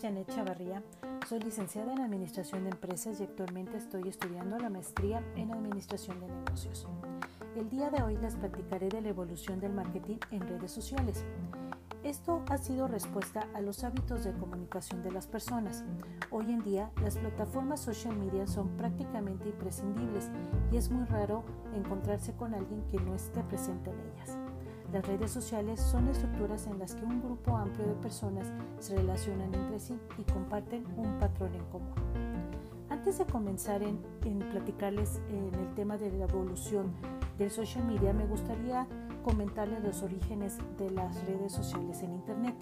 Janet Chavarría, soy licenciada en Administración de Empresas y actualmente estoy estudiando la maestría en Administración de Negocios. El día de hoy les platicaré de la evolución del marketing en redes sociales. Esto ha sido respuesta a los hábitos de comunicación de las personas. Hoy en día las plataformas social media son prácticamente imprescindibles y es muy raro encontrarse con alguien que no esté presente en ellas. Las redes sociales son estructuras en las que un grupo amplio de personas se relacionan entre sí y comparten un patrón en común. Antes de comenzar en, platicarles en el tema de la evolución del social media, me gustaría comentarles los orígenes de las redes sociales en Internet.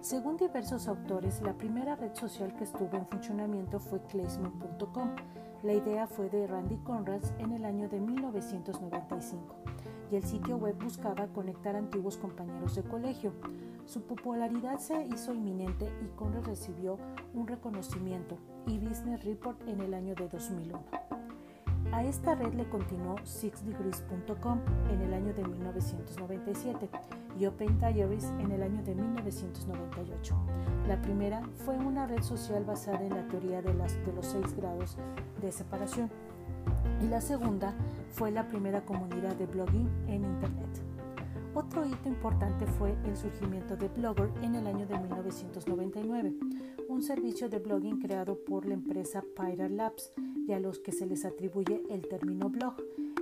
Según diversos autores, la primera red social que estuvo en funcionamiento fue Classman.com. La idea fue de Randy Conrads en el año de 1995 y el sitio web buscaba conectar antiguos compañeros de colegio. Su popularidad se hizo inminente y Conrad recibió un reconocimiento y Business Report en el año de 2001. A esta red le continuó sixdegrees.com en el año de 1997 y Open Diaries en el año de 1998. La primera fue una red social basada en la teoría de, los seis grados de separación y la segunda fue la primera comunidad de blogging en Internet. Otro hito importante fue el surgimiento de Blogger en el año de 1999, un servicio de blogging creado por la empresa Pirate Labs y a los que se les atribuye el término blog.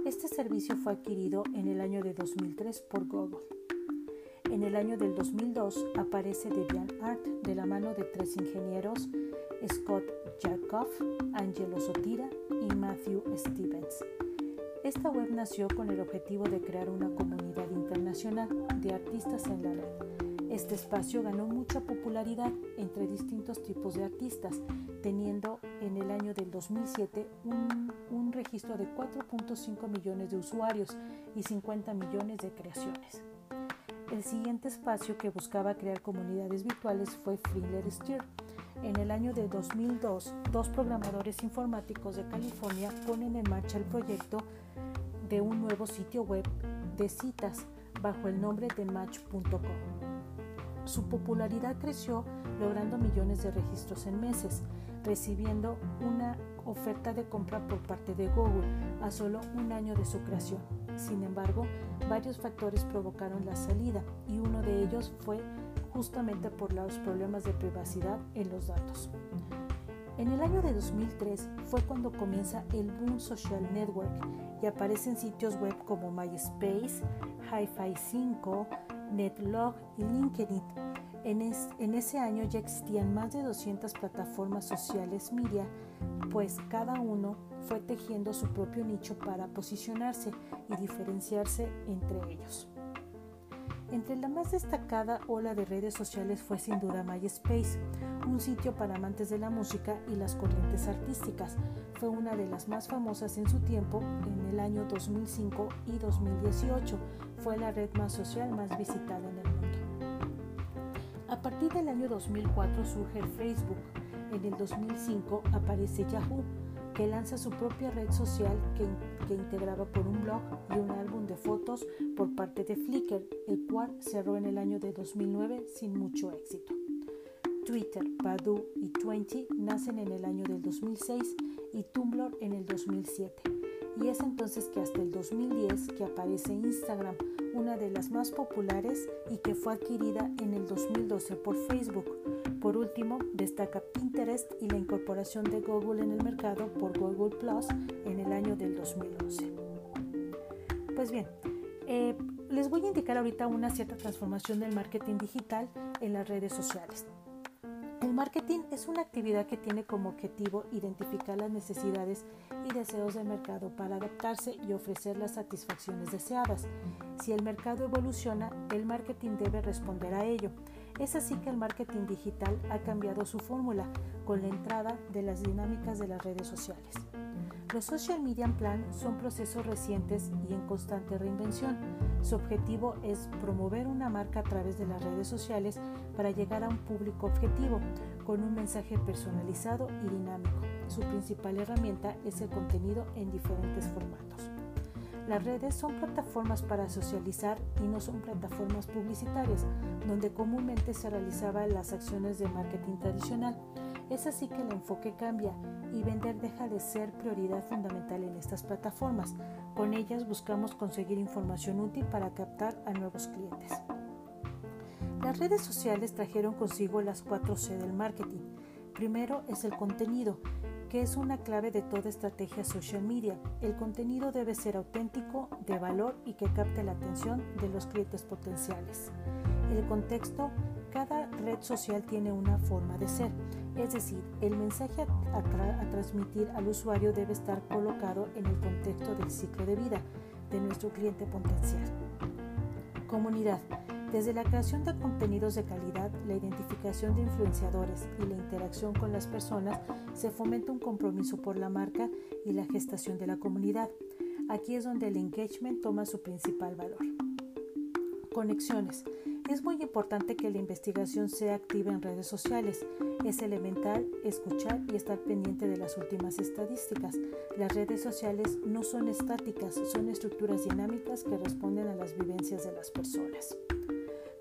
Este servicio fue adquirido en el año de 2003 por Google. En el año del 2002 aparece DeviantArt de la mano de tres ingenieros, Scott Jacob, Angelo Sotira y Matthew Stevens. Esta web nació con el objetivo de crear una comunidad internacional de artistas en la red. Este espacio ganó mucha popularidad entre distintos tipos de artistas, teniendo en el año del 2007 un, un registro de 4.5 millones de usuarios y 50 millones de creaciones. El siguiente espacio que buscaba crear comunidades virtuales fue Freeler Steer. En el año de 2002, dos programadores informáticos de California ponen en marcha el proyecto de un nuevo sitio web de citas bajo el nombre de Match.com. Su popularidad creció logrando millones de registros en meses, recibiendo una oferta de compra por parte de Google a solo un año de su creación. Sin embargo, varios factores provocaron la salida y uno de ellos fue justamente por los problemas de privacidad en los datos. En el año de 2003 fue cuando comienza el Boom Social Network y aparecen sitios web como MySpace, HiFi 5, Netlog y LinkedIn. En, en, ese año ya existían más de 200 plataformas sociales media, pues cada uno fue tejiendo su propio nicho para posicionarse y diferenciarse entre ellos. Entre la más destacada ola de redes sociales fue sin duda MySpace, un sitio para amantes de la música y las corrientes artísticas. Fue una de las más famosas en su tiempo en el año 2005 y 2018. Fue la red más social más visitada en el mundo. A partir del año 2004 surge Facebook. En el 2005 aparece Yahoo que lanza su propia red social que, integraba por un blog y un álbum de fotos por parte de Flickr, el cual cerró en el año de 2009 sin mucho éxito. Twitter, Badu y Twenty nacen en el año del 2006 y Tumblr en el 2007. Y es entonces que hasta el 2010 que aparece Instagram, una de las más populares y que fue adquirida en el 2012 por Facebook. Por último, destaca Pinterest y la incorporación de Google en el mercado por Google Plus en el año del 2011. Pues bien, eh, les voy a indicar ahorita una cierta transformación del marketing digital en las redes sociales. El marketing es una actividad que tiene como objetivo identificar las necesidades y deseos del mercado para adaptarse y ofrecer las satisfacciones deseadas. Si el mercado evoluciona, el marketing debe responder a ello. Es así que el marketing digital ha cambiado su fórmula con la entrada de las dinámicas de las redes sociales. Los social media plan son procesos recientes y en constante reinvención. Su objetivo es promover una marca a través de las redes sociales para llegar a un público objetivo con un mensaje personalizado y dinámico. Su principal herramienta es el contenido en diferentes formatos. Las redes son plataformas para socializar y no son plataformas publicitarias, donde comúnmente se realizaban las acciones de marketing tradicional. Es así que el enfoque cambia y vender deja de ser prioridad fundamental en estas plataformas. Con ellas buscamos conseguir información útil para captar a nuevos clientes. Las redes sociales trajeron consigo las 4C del marketing. Primero es el contenido, que es una clave de toda estrategia social media. El contenido debe ser auténtico, de valor y que capte la atención de los clientes potenciales. El contexto, cada red social tiene una forma de ser, es decir, el mensaje a, transmitir al usuario debe estar colocado en el contexto del ciclo de vida de nuestro cliente potencial. Comunidad. Desde la creación de contenidos de calidad, la identificación de influenciadores y la interacción con las personas, se fomenta un compromiso por la marca y la gestación de la comunidad. Aquí es donde el engagement toma su principal valor. Conexiones. Es muy importante que la investigación sea activa en redes sociales. Es elemental escuchar y estar pendiente de las últimas estadísticas. Las redes sociales no son estáticas, son estructuras dinámicas que responden a las vivencias de las personas.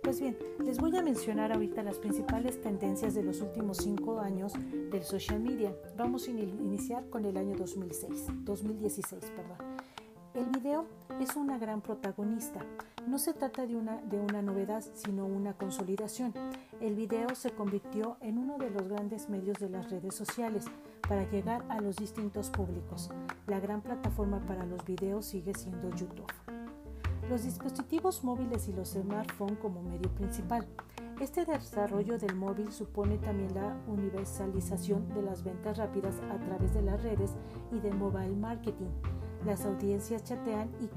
Pues bien, les voy a mencionar ahorita las principales tendencias de los últimos cinco años del social media. Vamos a iniciar con el año 2006, 2016. Perdón. El video es una gran protagonista. No se trata de una, de una novedad, sino una consolidación. El video se convirtió en uno de los grandes medios de las redes sociales para llegar a los distintos públicos. La gran plataforma para los videos sigue siendo YouTube los dispositivos móviles y los smartphones como medio principal. Este desarrollo del móvil supone también la universalización de las ventas rápidas a través de las redes y de mobile marketing. Las audiencias chatean y,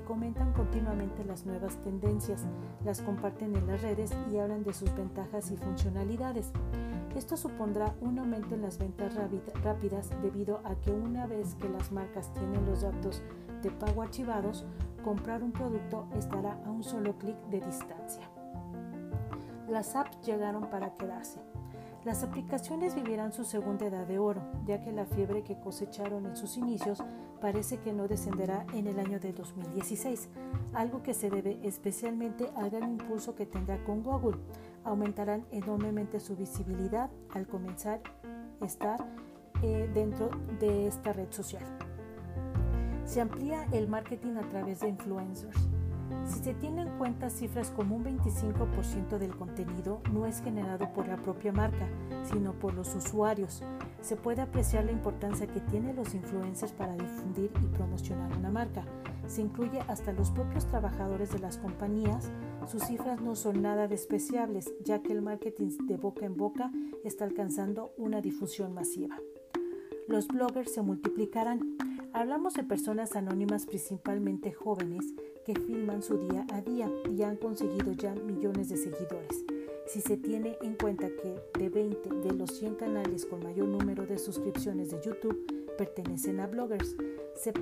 comentan continuamente las nuevas tendencias, las comparten en las redes y hablan de sus ventajas y funcionalidades. Esto supondrá un aumento en las ventas rápidas debido a que una vez que las marcas tienen los datos de pago archivados, comprar un producto estará a un solo clic de distancia. Las apps llegaron para quedarse. Las aplicaciones vivirán su segunda edad de oro, ya que la fiebre que cosecharon en sus inicios parece que no descenderá en el año de 2016, algo que se debe especialmente al gran impulso que tendrá con Google. Aumentarán enormemente su visibilidad al comenzar a estar eh, dentro de esta red social. Se amplía el marketing a través de influencers. Si se tienen en cuenta cifras como un 25% del contenido no es generado por la propia marca, sino por los usuarios, se puede apreciar la importancia que tienen los influencers para difundir y promocionar una marca. Se incluye hasta los propios trabajadores de las compañías. Sus cifras no son nada despreciables, ya que el marketing de boca en boca está alcanzando una difusión masiva. Los bloggers se multiplicarán. Hablamos de personas anónimas principalmente jóvenes que filman su día a día y han conseguido ya millones de seguidores. Si se tiene en cuenta que de 20 de los 100 canales con mayor número de suscripciones de YouTube pertenecen a bloggers, se,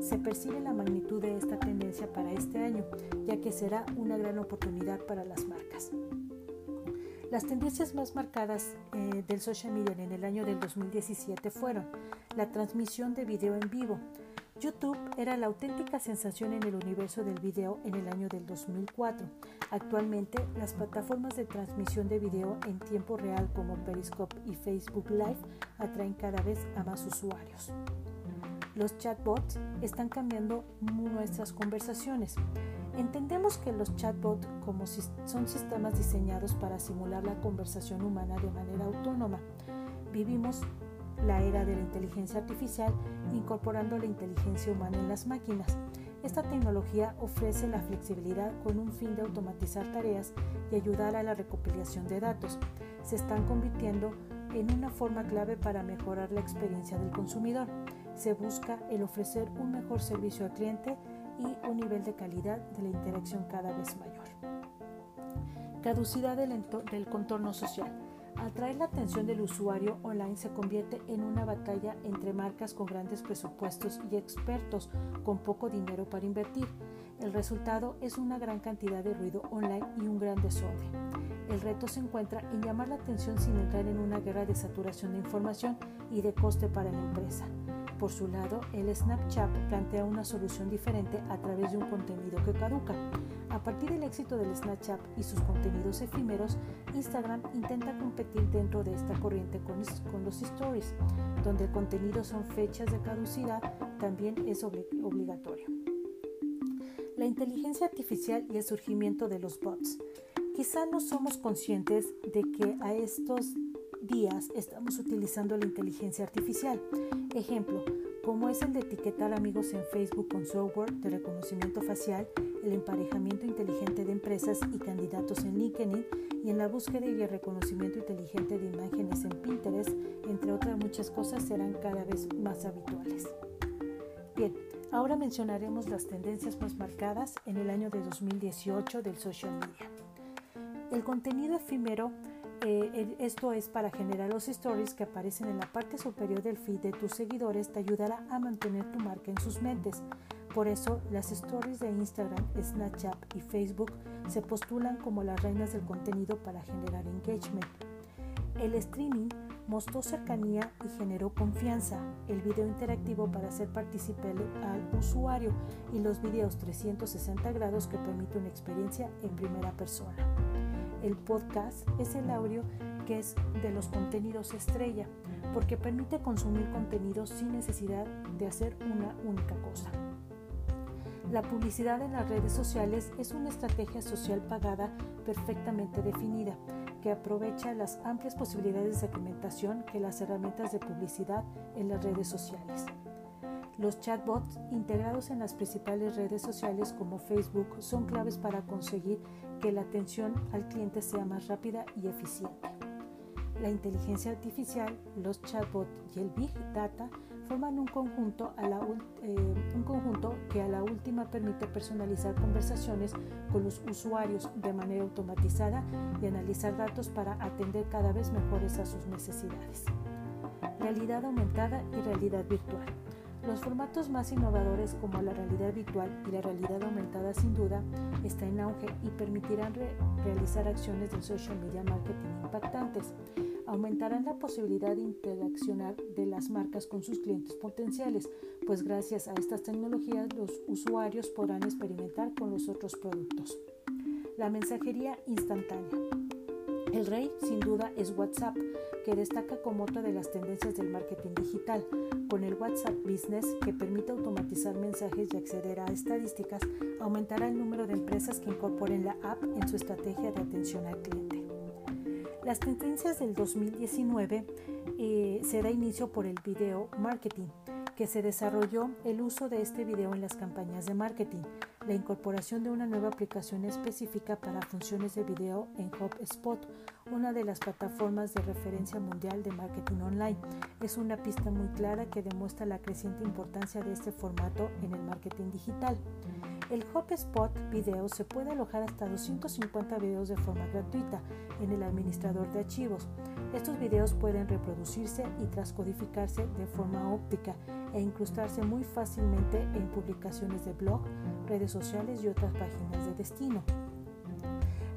se percibe la magnitud de esta tendencia para este año, ya que será una gran oportunidad para las marcas. Las tendencias más marcadas eh, del social media en el año del 2017 fueron la transmisión de video en vivo. YouTube era la auténtica sensación en el universo del video en el año del 2004. Actualmente, las plataformas de transmisión de video en tiempo real como Periscope y Facebook Live atraen cada vez a más usuarios. Los chatbots están cambiando nuestras conversaciones. Entendemos que los chatbots como son sistemas diseñados para simular la conversación humana de manera autónoma. Vivimos la era de la inteligencia artificial incorporando la inteligencia humana en las máquinas. Esta tecnología ofrece la flexibilidad con un fin de automatizar tareas y ayudar a la recopilación de datos. Se están convirtiendo en una forma clave para mejorar la experiencia del consumidor. Se busca el ofrecer un mejor servicio al cliente y un nivel de calidad de la interacción cada vez mayor. Caducidad del, del contorno social. Atraer la atención del usuario online se convierte en una batalla entre marcas con grandes presupuestos y expertos con poco dinero para invertir. El resultado es una gran cantidad de ruido online y un gran desorden. El reto se encuentra en llamar la atención sin entrar en una guerra de saturación de información y de coste para la empresa. Por su lado, el Snapchat plantea una solución diferente a través de un contenido que caduca. A partir del éxito del Snapchat y sus contenidos efímeros, Instagram intenta competir dentro de esta corriente con, los stories, donde el contenido son fechas de caducidad, también es obligatorio. La inteligencia artificial y el surgimiento de los bots. Quizá no somos conscientes de que a estos días estamos utilizando la inteligencia artificial. Ejemplo, como es el de etiquetar amigos en Facebook con software de reconocimiento facial, el emparejamiento inteligente de empresas y candidatos en LinkedIn y en la búsqueda y el reconocimiento inteligente de imágenes en Pinterest, entre otras muchas cosas, serán cada vez más habituales. Bien, ahora mencionaremos las tendencias más marcadas en el año de 2018 del social media. El contenido efímero eh, esto es para generar los stories que aparecen en la parte superior del feed de tus seguidores, te ayudará a mantener tu marca en sus mentes. Por eso, las stories de Instagram, Snapchat y Facebook se postulan como las reinas del contenido para generar engagement. El streaming mostró cercanía y generó confianza, el video interactivo para hacer participar al usuario y los videos 360 grados que permiten una experiencia en primera persona. El podcast es el audio que es de los contenidos estrella, porque permite consumir contenidos sin necesidad de hacer una única cosa. La publicidad en las redes sociales es una estrategia social pagada perfectamente definida, que aprovecha las amplias posibilidades de segmentación que las herramientas de publicidad en las redes sociales. Los chatbots integrados en las principales redes sociales como Facebook son claves para conseguir que la atención al cliente sea más rápida y eficiente. La inteligencia artificial, los chatbots y el Big Data forman un conjunto, eh, un conjunto que a la última permite personalizar conversaciones con los usuarios de manera automatizada y analizar datos para atender cada vez mejores a sus necesidades. Realidad aumentada y realidad virtual. Los formatos más innovadores como la realidad virtual y la realidad aumentada sin duda está en auge y permitirán realizar acciones de social media marketing impactantes. Aumentarán la posibilidad de interaccionar de las marcas con sus clientes potenciales, pues gracias a estas tecnologías los usuarios podrán experimentar con los otros productos. La mensajería instantánea. El rey sin duda es WhatsApp, que destaca como otra de las tendencias del marketing digital, con el WhatsApp Business que permite automatizar mensajes y acceder a estadísticas, aumentará el número de empresas que incorporen la app en su estrategia de atención al cliente. Las tendencias del 2019 eh, se da inicio por el video marketing, que se desarrolló el uso de este video en las campañas de marketing, la incorporación de una nueva aplicación específica para funciones de video en HubSpot, una de las plataformas de referencia mundial de marketing online. Es una pista muy clara que demuestra la creciente importancia de este formato en el marketing digital. El HubSpot Video se puede alojar hasta 250 videos de forma gratuita en el administrador de archivos. Estos videos pueden reproducirse y transcodificarse de forma óptica e incrustarse muy fácilmente en publicaciones de blog, redes sociales y otras páginas de destino.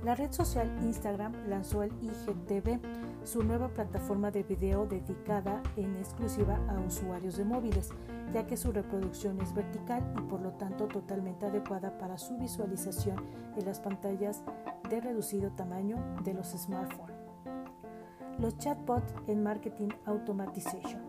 La red social Instagram lanzó el IGTV, su nueva plataforma de video dedicada en exclusiva a usuarios de móviles, ya que su reproducción es vertical y por lo tanto totalmente adecuada para su visualización en las pantallas de reducido tamaño de los smartphones. Los chatbots en Marketing Automatization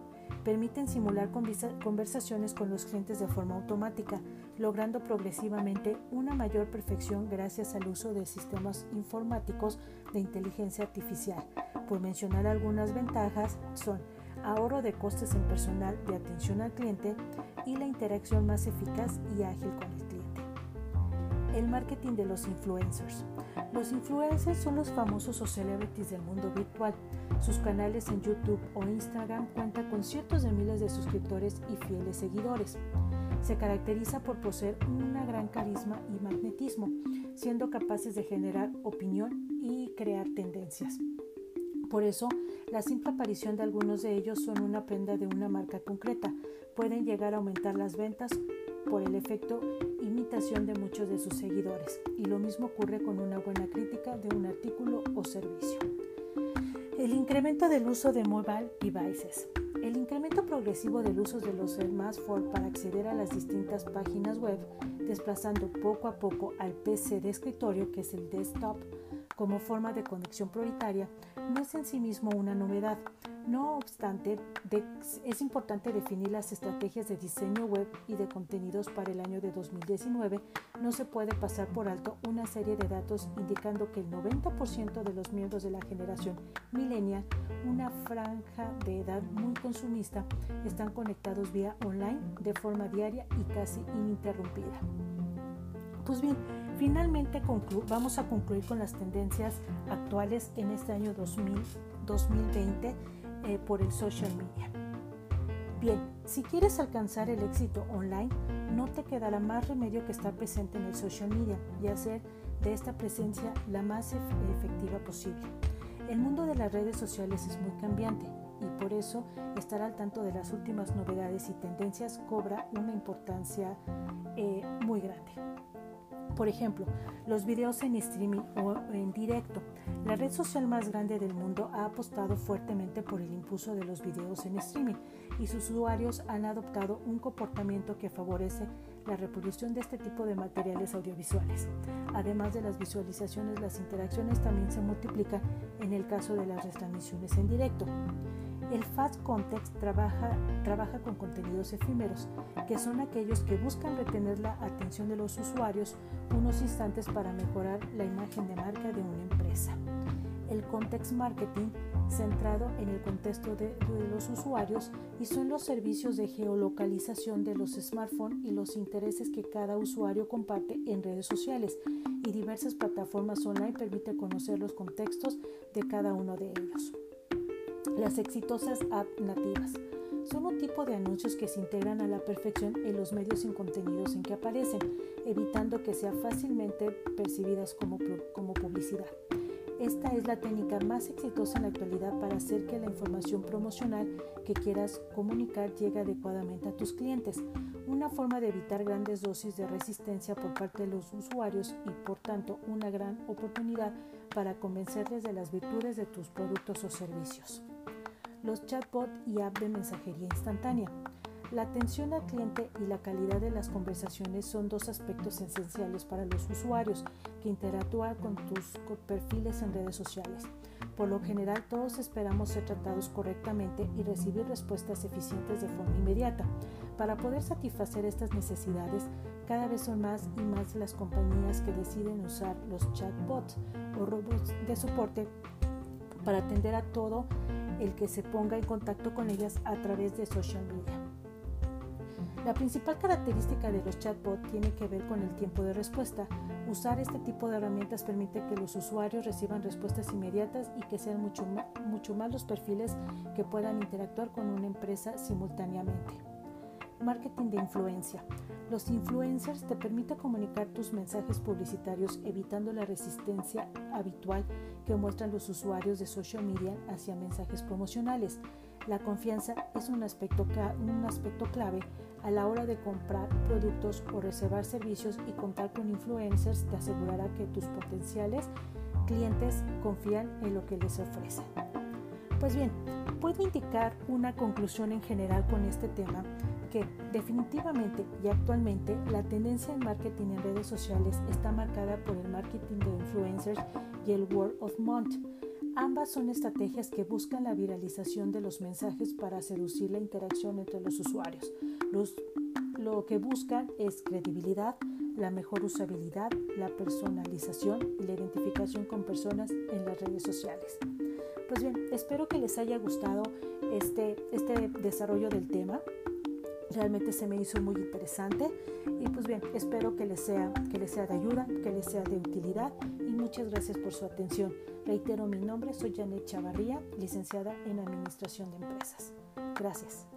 permiten simular conversaciones con los clientes de forma automática, logrando progresivamente una mayor perfección gracias al uso de sistemas informáticos de inteligencia artificial. Por mencionar algunas ventajas son ahorro de costes en personal de atención al cliente y la interacción más eficaz y ágil con el cliente. El marketing de los influencers. Los influencers son los famosos o celebrities del mundo virtual. Sus canales en YouTube o Instagram cuentan con cientos de miles de suscriptores y fieles seguidores. Se caracteriza por poseer una gran carisma y magnetismo, siendo capaces de generar opinión y crear tendencias. Por eso, la simple aparición de algunos de ellos son una prenda de una marca concreta. Pueden llegar a aumentar las ventas por el efecto imitación de muchos de sus seguidores. Y lo mismo ocurre con una buena crítica de un artículo o servicio. El incremento del uso de mobile devices. El incremento progresivo del uso de los smartphones para acceder a las distintas páginas web, desplazando poco a poco al PC de escritorio, que es el desktop, como forma de conexión prioritaria, no es en sí mismo una novedad. No obstante, es importante definir las estrategias de diseño web y de contenidos para el año de 2019. No se puede pasar por alto una serie de datos indicando que el 90% de los miembros de la generación millennial, una franja de edad muy consumista, están conectados vía online de forma diaria y casi ininterrumpida. Pues bien, finalmente vamos a concluir con las tendencias actuales en este año 2020 eh, por el social media. Bien, si quieres alcanzar el éxito online, no te quedará más remedio que estar presente en el social media y hacer de esta presencia la más efectiva posible. El mundo de las redes sociales es muy cambiante y por eso estar al tanto de las últimas novedades y tendencias cobra una importancia eh, muy grande. Por ejemplo, los videos en streaming o en directo. La red social más grande del mundo ha apostado fuertemente por el impulso de los videos en streaming y sus usuarios han adoptado un comportamiento que favorece la reproducción de este tipo de materiales audiovisuales. Además de las visualizaciones, las interacciones también se multiplican en el caso de las retransmisiones en directo. El Fast Context trabaja, con contenidos efímeros, que son aquellos que buscan retener la atención de los usuarios unos instantes para mejorar la imagen de marca de una empresa. El Context Marketing centrado en el contexto de, los usuarios y son los servicios de geolocalización de los smartphones y los intereses que cada usuario comparte en redes sociales y diversas plataformas online permiten conocer los contextos de cada uno de ellos. Las exitosas apps nativas. Son un tipo de anuncios que se integran a la perfección en los medios y contenidos en que aparecen, evitando que sean fácilmente percibidas como, como publicidad. Esta es la técnica más exitosa en la actualidad para hacer que la información promocional que quieras comunicar llegue adecuadamente a tus clientes, una forma de evitar grandes dosis de resistencia por parte de los usuarios y por tanto una gran oportunidad para convencerles de las virtudes de tus productos o servicios los chatbots y app de mensajería instantánea. La atención al cliente y la calidad de las conversaciones son dos aspectos esenciales para los usuarios que interactúan con tus perfiles en redes sociales. Por lo general, todos esperamos ser tratados correctamente y recibir respuestas eficientes de forma inmediata. Para poder satisfacer estas necesidades, cada vez son más y más las compañías que deciden usar los chatbots o robots de soporte para atender a todo el que se ponga en contacto con ellas a través de social media. La principal característica de los chatbots tiene que ver con el tiempo de respuesta. Usar este tipo de herramientas permite que los usuarios reciban respuestas inmediatas y que sean mucho, mucho más los perfiles que puedan interactuar con una empresa simultáneamente. Marketing de influencia. Los influencers te permiten comunicar tus mensajes publicitarios evitando la resistencia habitual que muestran los usuarios de social media hacia mensajes promocionales. La confianza es un aspecto, un aspecto clave a la hora de comprar productos o reservar servicios y contar con influencers te asegurará que tus potenciales clientes confían en lo que les ofrecen. Pues bien, puedo indicar una conclusión en general con este tema que definitivamente y actualmente la tendencia en marketing en redes sociales está marcada por el marketing de influencers y el word of mouth. Ambas son estrategias que buscan la viralización de los mensajes para seducir la interacción entre los usuarios. lo que buscan es credibilidad, la mejor usabilidad, la personalización y la identificación con personas en las redes sociales. Pues bien, espero que les haya gustado este, este desarrollo del tema. Realmente se me hizo muy interesante y pues bien, espero que les sea, que les sea de ayuda, que les sea de utilidad y muchas gracias por su atención. Reitero mi nombre, soy Janet Chavarría, licenciada en Administración de Empresas. Gracias.